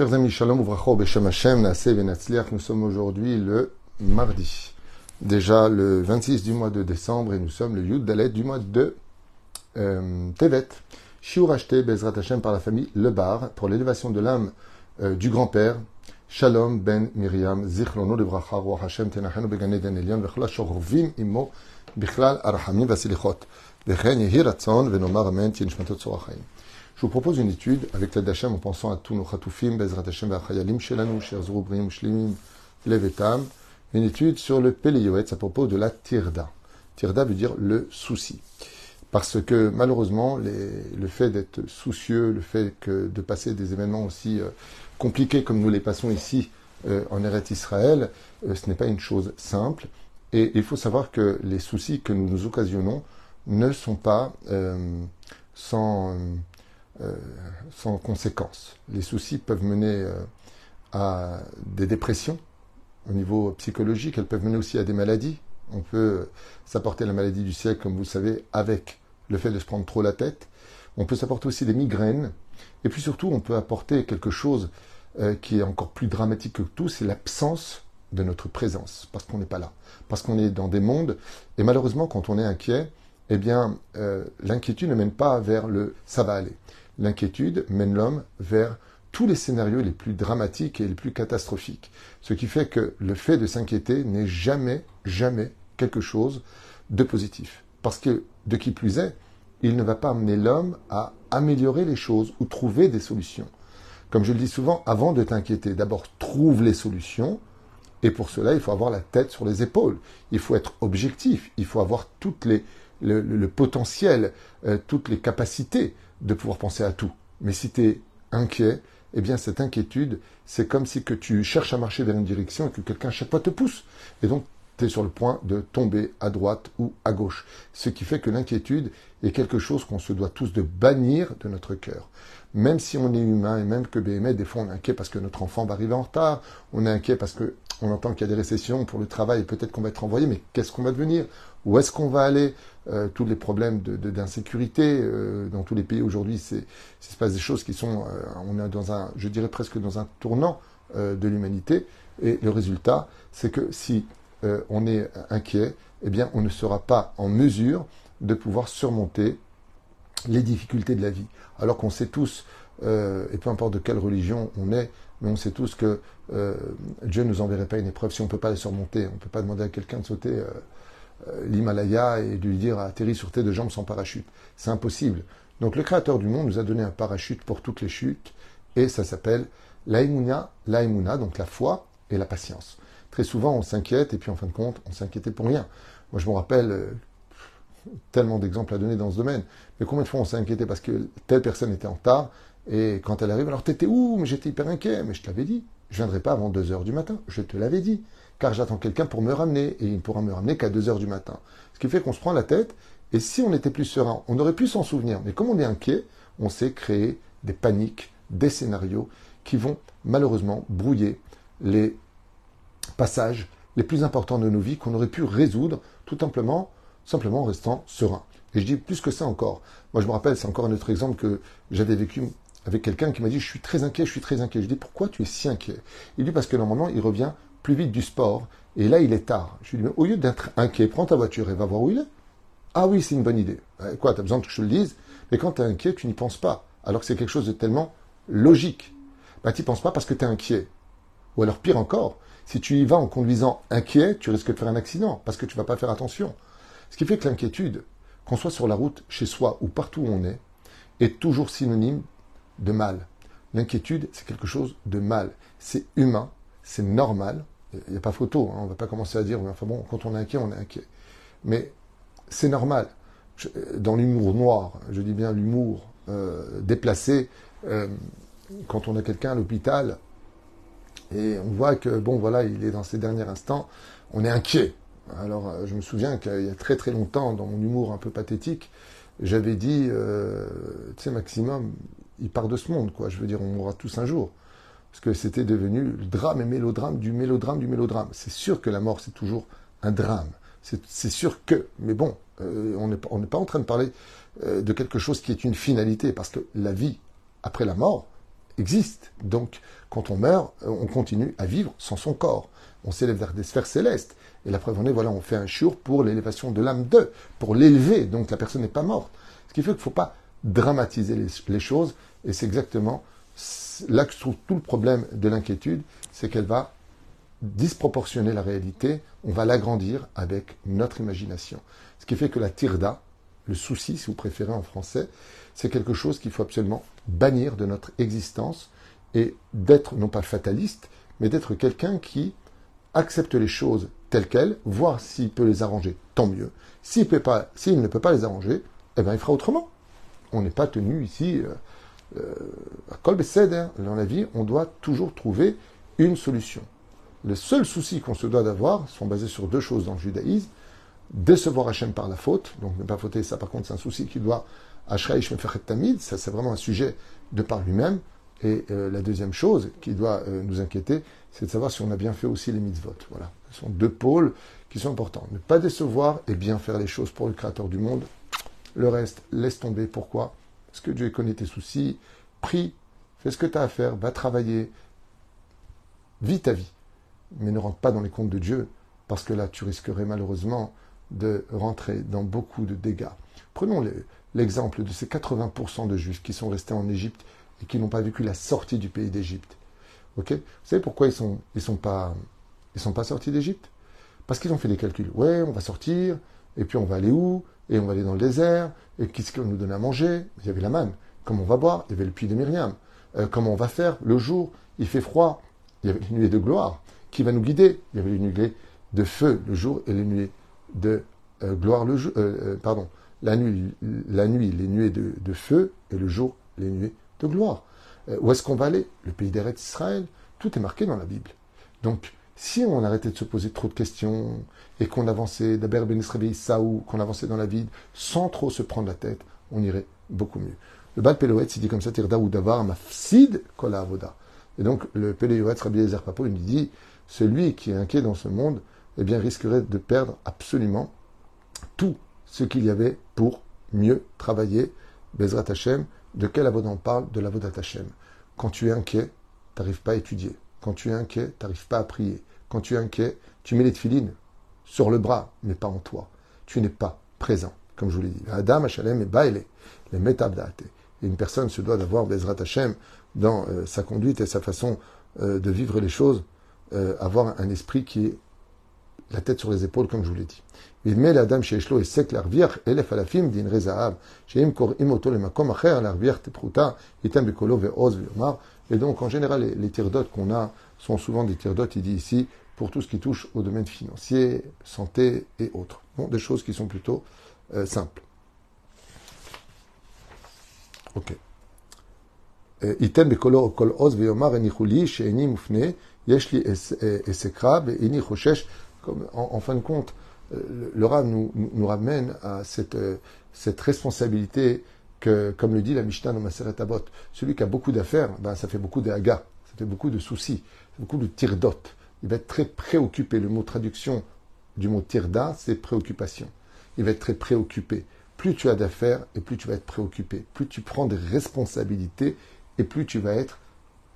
Chers amis, Shalom Uvracho Beshem Hashem, nous sommes aujourd'hui le mardi, déjà le 26 du mois de décembre, et nous sommes le Yud Dalet du mois de euh, Tevet. Shiur acheté Bezrat Hashem par la famille Lebar pour l'élévation de l'âme euh, du grand-père, Shalom ben Miriam, Zichrono de Bracha, Roi Hashem, Tenachenu Begane Den Elion, Vechla Shorvim Imo, Bichlal Arhamim Vasilichot, Vechen Yehiratzon, Venomar Amen, Tienishmatot Sorachayim. Je vous propose une étude avec l'aide d'Hachem en pensant à tous nos chatoufim, Bezrat Hashem, Vachayalim, Shelanu, Sher Zurubrim, Shlimim, Levetam. Une étude sur le Péléyoetz à propos de la Tirda. Tirda veut dire le souci. Parce que malheureusement, les, le fait d'être soucieux, le fait que, de passer des événements aussi euh, compliqués comme nous les passons ici euh, en Eretz Israël, euh, ce n'est pas une chose simple. Et il faut savoir que les soucis que nous nous occasionnons ne sont pas sans euh, sans conséquences. Les soucis peuvent mener euh, à des dépressions au niveau psychologique, elles peuvent mener aussi à des maladies. On peut s'apporter la maladie du siècle, comme vous le savez, avec le fait de se prendre trop la tête. On peut s'apporter aussi des migraines. Et puis surtout, on peut apporter quelque chose euh, qui est encore plus dramatique que tout, c'est l'absence de notre présence, parce qu'on n'est pas là, parce qu'on est dans des mondes. Et malheureusement, quand on est inquiet, eh bien, l'inquiétude ne mène pas vers le ça va aller l'inquiétude mène l'homme vers tous les scénarios les plus dramatiques et les plus catastrophiques. Ce qui fait que le fait de s'inquiéter n'est jamais, jamais quelque chose de positif. Parce que, de qui plus est, il ne va pas amener l'homme à améliorer les choses ou trouver des solutions. Comme je le dis souvent, avant de t'inquiéter, d'abord trouve les solutions, et pour cela, il faut avoir la tête sur les épaules. Il faut être objectif, il faut avoir toutes les, le, potentiel, euh, toutes les capacités de pouvoir penser à tout. Mais si tu es inquiet, eh bien cette inquiétude, c'est comme si que tu cherches à marcher vers une direction et que quelqu'un à chaque fois te pousse. Et donc tu es sur le point de tomber à droite ou à gauche. Ce qui fait que l'inquiétude est quelque chose qu'on se doit tous de bannir de notre cœur. Même si on est humain et même que BME, des fois on est inquiet parce que notre enfant va arriver en retard, on est inquiet parce que on entend qu'il y a des récessions pour le travail et peut-être qu'on va être envoyé, mais qu'est-ce qu'on va devenir? Où est-ce qu'on va aller? Euh, Tous les problèmes d'insécurité euh, dans tous les pays aujourd'hui, c'est se passe des choses qui sont, euh, on est dans un, je dirais presque dans un tournant de l'humanité. Et le résultat, c'est que si on est inquiet, eh bien, on ne sera pas en mesure de pouvoir surmonter les difficultés de la vie. Alors qu'on sait tous, et peu importe de quelle religion on est, mais on sait tous que Dieu ne nous enverrait pas une épreuve si on ne peut pas la surmonter. On ne peut pas demander à quelqu'un de sauter l'Himalaya et de lui dire atterris sur tes deux jambes sans parachute. C'est impossible. Donc le Créateur du monde nous a donné un parachute pour toutes les chutes, et ça s'appelle l'aïmouna, l'aïmouna, donc la foi et la patience. Très souvent, on s'inquiète, et puis en fin de compte, on s'inquiétait pour rien. Moi, je me rappelle tellement d'exemples à donner dans ce domaine, mais combien de fois on s'est inquiété parce que telle personne était en retard, et quand elle arrive, alors t'étais où? Mais j'étais hyper inquiet. Mais je t'avais dit, je viendrai pas avant 2 heures du matin. Je te l'avais dit. Car j'attends quelqu'un pour me ramener. Et il ne pourra me ramener qu'à 2 heures du matin. Ce qui fait qu'on se prend la tête. Et si on était plus serein, on aurait pu s'en souvenir. Mais comme on est inquiet, on s'est créé des paniques, des scénarios qui vont malheureusement brouiller les passages les plus importants de nos vies qu'on aurait pu résoudre tout simplement, simplement en restant serein. Et je dis plus que ça encore. Moi, je me rappelle, c'est encore un autre exemple que j'avais vécu avec quelqu'un qui m'a dit Je suis très inquiet, je suis très inquiet. Je dis Pourquoi tu es si inquiet? Il dit Parce que normalement, il revient plus vite du sport et là, il est tard. Je lui dis Mais au lieu d'être inquiet, prends ta voiture et va voir où il est. Ah oui, c'est une bonne idée. Eh, quoi, tu as besoin que je te le dise? Mais quand tu es inquiet, tu n'y penses pas. Alors que c'est quelque chose de tellement logique. Bah, tu n'y penses pas parce que tu es inquiet. Ou alors, pire encore, si tu y vas en conduisant inquiet, tu risques de faire un accident parce que tu vas pas faire attention. Ce qui fait que l'inquiétude, qu'on soit sur la route, chez soi ou partout où on est, est toujours synonyme de mal. L'inquiétude, c'est quelque chose de mal. C'est humain, c'est normal. Il n'y a pas photo, hein. on ne va pas commencer à dire, enfin bon, quand on est inquiet, on est inquiet. Mais c'est normal. dans l'humour noir, je dis bien l'humour euh, déplacé, euh, quand on a quelqu'un à l'hôpital et on voit que, bon, voilà, il est dans ses derniers instants, on est inquiet. Alors, euh, je me souviens qu'il y a très très longtemps, dans mon humour un peu pathétique, j'avais dit, tu sais, maximum, il part de ce monde, quoi. Je veux dire, on mourra tous un jour. Parce que c'était devenu le drame et mélodrame du mélodrame du mélodrame. C'est sûr que la mort, c'est toujours un drame. C'est sûr que, mais bon, euh, on n'est pas en train de parler euh, de quelque chose qui est une finalité, parce que la vie après la mort existe. Donc, quand on meurt, on continue à vivre sans son corps. On s'élève vers des sphères célestes. Et la preuve en est, voilà, on fait un jour pour l'élévation de l'âme de, pour l'élever. Donc la personne n'est pas morte. Ce qui fait qu'il ne faut pas dramatiser les, choses. Et c'est exactement là que se trouve tout le problème de l'inquiétude, c'est qu'elle va disproportionner la réalité, on va l'agrandir avec notre imagination. Ce qui fait que la tirda, le souci, si vous préférez en français, c'est quelque chose qu'il faut absolument bannir de notre existence et d'être non pas fataliste, mais d'être quelqu'un qui accepte les choses telles quelles, voir s'il peut les arranger, tant mieux. S'il, ne peut pas les arranger, eh bien, il fera autrement. On n'est pas tenu ici euh, à Kolbe Dans la vie, on doit toujours trouver une solution. Le seul souci qu'on se doit d'avoir sont basés sur deux choses dans le judaïsme. Décevoir Hachem par la faute, donc ne pas fauter, ça par contre c'est un souci qui doit Ashraïch Tamid, ça c'est vraiment un sujet de par lui-même. Et euh, la deuxième chose qui doit euh, nous inquiéter, c'est de savoir si on a bien fait aussi les mitzvot. Voilà. Ce sont deux pôles qui sont importants. Ne pas décevoir et bien faire les choses pour le Créateur du monde. Le reste, laisse tomber. Pourquoi? Parce que Dieu connaît tes soucis. Prie, fais ce que tu as à faire, va travailler, vis ta vie. Mais ne rentre pas dans les comptes de Dieu, parce que là, tu risquerais malheureusement de rentrer dans beaucoup de dégâts. Prenons l'exemple de ces 80% de juifs qui sont restés en Égypte et qui n'ont pas vécu la sortie du pays d'Égypte. Vous savez pourquoi ils ils sont pas, sont pas sortis d'Égypte? Parce qu'ils ont fait des calculs. Ouais, on va sortir, et puis on va aller où? Et on va aller dans le désert, et qu'est-ce qu'on nous donne à manger? Il y avait la manne. Comment on va boire? Il y avait le puits de Myriam. Euh, comment on va faire? Le jour Il fait froid. Il y avait les nuées de gloire. Qui va nous guider? Il y avait les nuées de feu le jour et les nuées de euh, gloire le jour. Euh, pardon. La nuit, les nuées de, feu, et le jour, les nuées de gloire. Où est-ce qu'on va aller? Le pays d'Eretz Israël. Tout est marqué dans la Bible. Donc, si on arrêtait de se poser trop de questions et qu'on avançait d'Aber Ben Saou, qu'on avançait dans la vie sans trop se prendre la tête, on irait beaucoup mieux. Le Bal Peloetz, il dit comme ça, Tirda ou Davar, Mafsid Kola Avoda. Et donc, le Peloetz, Rabbi Ezer Papo, il dit, celui qui est inquiet dans ce monde, eh bien, risquerait de perdre absolument tout ce qu'il y avait pour mieux travailler, Bezrat Hashem, de quel avodat on parle? De l'avodat Hashem. Quand tu es inquiet, tu n'arrives pas à étudier. Quand tu es inquiet, tu n'arrives pas à prier. Quand tu es inquiet, tu mets les tefilines sur le bras, mais pas en toi. Tu n'es pas présent, comme je vous l'ai dit. Adam, Hashem et Baile, les métabdate. Et une personne se doit d'avoir Bezrat Hashem dans euh, sa conduite et sa façon euh, de vivre les choses, euh, avoir un esprit qui est la tête sur les épaules, comme je vous l'ai dit. Il met l'Adam chez Eshlo et sec l'arvière, elef alafim din rezahav, chez imkor imoto le makom acher, l'arvière tepruta, itam bekolo ve'oz ve'omar. Et donc, en général, les, les qu'on a sont souvent des tirdotes, il dit ici, pour tout ce qui touche au domaine financier, santé et autres. Bon, des choses qui sont plutôt euh, simples. Ok. ייתן בקולו כל עוז ויאמר הניחו לי שאיני מופנה, יש לי אסקרא ואיני חושש en, fin de compte, euh, le Rav nous, nous, ramène à cette, euh, cette responsabilité que, comme le dit la Mishnah dans Maseret Abot, celui qui a beaucoup d'affaires, ben, ça fait beaucoup de beaucoup de soucis, beaucoup de tirdot. Il va être très préoccupé. Le mot traduction du mot tirda, c'est préoccupation. Il va être très préoccupé. Plus tu as d'affaires et plus tu vas être préoccupé. Plus tu prends des responsabilités et plus tu vas être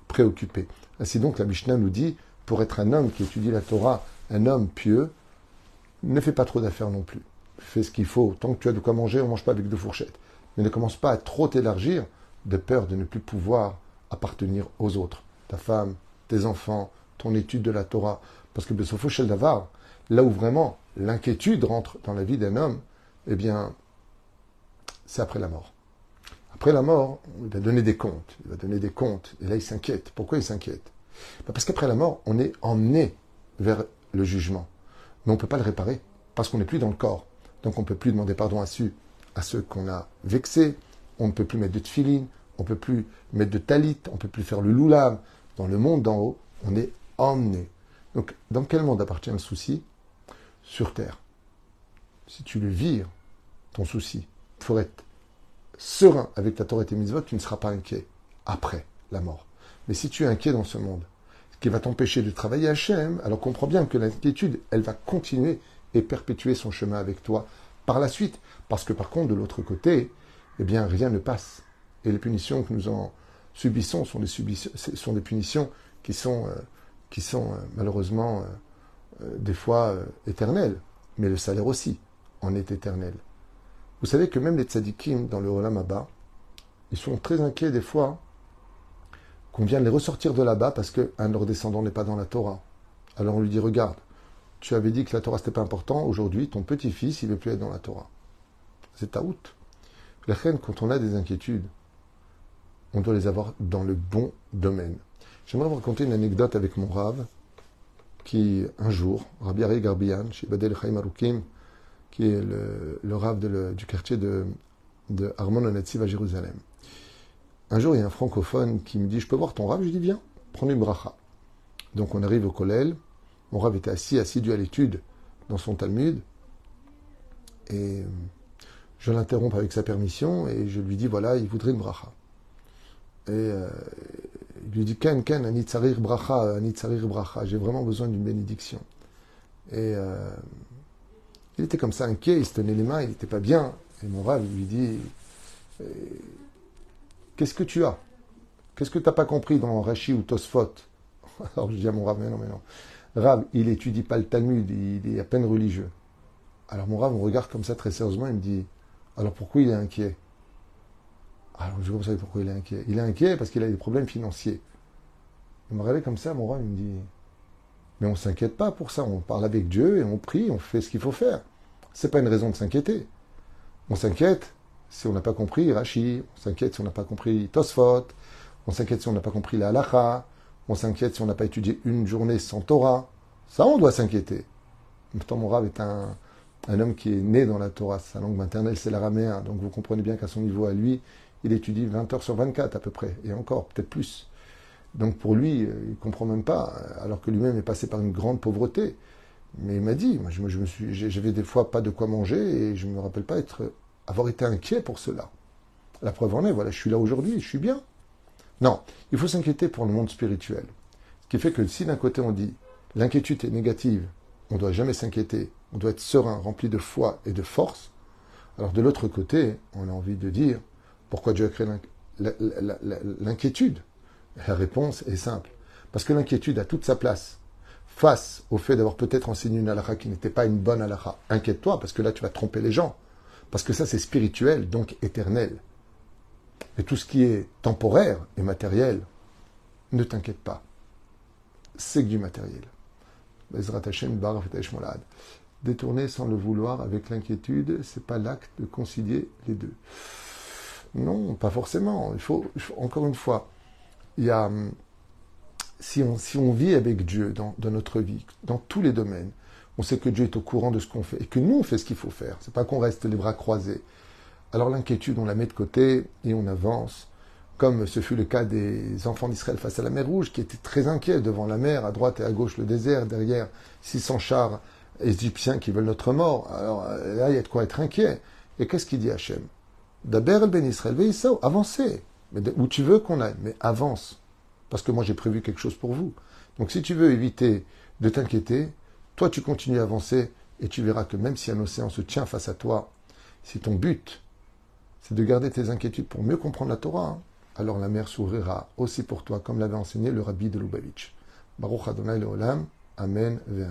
préoccupé. Ainsi donc, la Mishnah nous dit, pour être un homme qui étudie la Torah un homme pieux ne fait pas trop d'affaires non plus. Fais ce qu'il faut. Tant que tu as de quoi manger, on ne mange pas avec deux fourchettes. Mais ne commence pas à trop t'élargir de peur de ne plus pouvoir appartenir aux autres. Ta femme, tes enfants, ton étude de la Torah. Parce que Besofo d'avoir, là où vraiment l'inquiétude rentre dans la vie d'un homme, eh bien, c'est après la mort. Après la mort, il va donner des comptes. Il va donner des comptes. Et là, il s'inquiète. Pourquoi il s'inquiète? Bah, Parce qu'après la mort, on est emmené vers le jugement. Mais on ne peut pas le réparer parce qu'on n'est plus dans le corps. Donc on ne peut plus demander pardon à ceux, qu'on a vexés. On ne peut plus mettre de tefilin, on ne peut plus mettre de talit, on ne peut plus faire le loulav. Dans le monde d'en haut, on est emmené. Donc dans quel monde appartient le souci? Sur terre. Si tu le vires, ton souci, il faut être serein avec ta Torah et tes mitzvot, tu ne seras pas inquiet après la mort. Mais si tu es inquiet dans ce monde, qui va t'empêcher de travailler Hachem, alors comprends bien que l'inquiétude, elle va continuer et perpétuer son chemin avec toi par la suite. Parce que par contre, de l'autre côté, eh bien, rien ne passe. Et les punitions que nous, en, subissons sont des, punitions qui sont, euh, qui sont euh, malheureusement euh, des fois éternelles, mais le salaire aussi en est éternel. Vous savez que même les tzadikim dans le Olam Abba, ils sont très inquiets des fois qu'on vienne les ressortir de là-bas parce qu'un de leurs descendants n'est pas dans la Torah. Alors on lui dit, regarde, tu avais dit que la Torah c'était pas important, aujourd'hui ton petit-fils il ne veut plus être dans la Torah. C'est ta out. La reine, quand on a des inquiétudes, on doit les avoir dans le bon domaine. J'aimerais vous raconter une anecdote avec mon rave, qui un jour, Rabbi Ari Garbian, chez Badel Chaim Arukim, qui est le, le du quartier de, de Armon à Jérusalem. Un jour, il y a un francophone qui me dit Je peux voir ton rave? Je dis Viens, prends une bracha. Donc on arrive au Kollel. Mon rave était assis, assidu à l'étude dans son Talmud. Et je l'interromps avec sa permission et je lui dis Voilà, il voudrait une bracha. Et euh, il lui dit Ken, Ken, anitzarir bracha, anitzarir bracha. J'ai vraiment besoin d'une bénédiction. Et euh, il était comme ça inquiet, il se tenait les mains, il n'était pas bien. Et mon rave lui dit euh, Qu'est-ce que tu as? Qu'est-ce que tu n'as pas compris dans Rashi ou Tosfot? Alors je dis à mon rave Mais non, mais non. Rav, il étudie pas le Talmud, il est à peine religieux. Alors mon rave me regarde comme ça très sérieusement, il me dit Alors pourquoi il est inquiet? Alors je ne sais pas pourquoi il est inquiet. Il est inquiet parce qu'il a des problèmes financiers. Il me regardait comme ça, mon rave, il me dit Mais on ne s'inquiète pas pour ça, on parle avec Dieu et on prie, on fait ce qu'il faut faire. Ce n'est pas une raison de s'inquiéter. On s'inquiète si on n'a pas compris Rashi, on s'inquiète si on n'a pas compris Tosfot, on s'inquiète si on n'a pas compris la halacha, on s'inquiète si on n'a pas étudié une journée sans Torah. Ça, on doit s'inquiéter. Pourtant, mon Rav est un, homme qui est né dans la Torah. Sa langue maternelle, c'est l'araméen. Donc vous comprenez bien qu'à son niveau à lui, il étudie 20 heures sur 24 à peu près, et encore, peut-être plus. Donc pour lui, euh, il ne comprend même pas, alors que lui-même est passé par une grande pauvreté. Mais il m'a dit, moi je, j'avais des fois pas de quoi manger et je ne me rappelle pas être avoir été inquiet pour cela. La preuve en est, voilà, je suis là aujourd'hui, je suis bien. Non, il faut s'inquiéter pour le monde spirituel. Ce qui fait que si d'un côté on dit l'inquiétude est négative, on ne doit jamais s'inquiéter, on doit être serein, rempli de foi et de force, alors de l'autre côté, on a envie de dire pourquoi Dieu a créé l'inquiétude? La réponse est simple. Parce que l'inquiétude a toute sa place face au fait d'avoir peut-être enseigné une halakha qui n'était pas une bonne halakha. Inquiète-toi, parce que là tu vas tromper les gens. Parce que ça, c'est spirituel, donc éternel. Et tout ce qui est temporaire et matériel, ne t'inquiète pas. C'est que du matériel. Détourner sans le vouloir avec l'inquiétude, c'est pas l'acte de concilier les deux. Non, pas forcément. Il faut, encore une fois, il y a, si on, si on vit avec Dieu dans, notre vie, dans tous les domaines, on sait que Dieu est au courant de ce qu'on fait et que nous on fait ce qu'il faut faire. C'est pas qu'on reste les bras croisés. Alors l'inquiétude, on la met de côté et on avance, comme ce fut le cas des enfants d'Israël face à la mer Rouge, qui étaient très inquiets devant la mer, à droite et à gauche le désert, derrière 600 chars égyptiens qui veulent notre mort. Alors là, il y a de quoi être inquiet. Et qu'est-ce qu'il dit Hachem? D'Aber el Ben Israël, avancez. Mais où tu veux qu'on aille, mais avance. Parce que moi j'ai prévu quelque chose pour vous. Donc si tu veux éviter de t'inquiéter, toi, tu continues à avancer et tu verras que même si un océan se tient face à toi, si ton but, c'est de garder tes inquiétudes pour mieux comprendre la Torah, hein, alors la mer s'ouvrira aussi pour toi, comme l'avait enseigné le rabbi de Lubavitch. Baruch Adonai. Amen ve.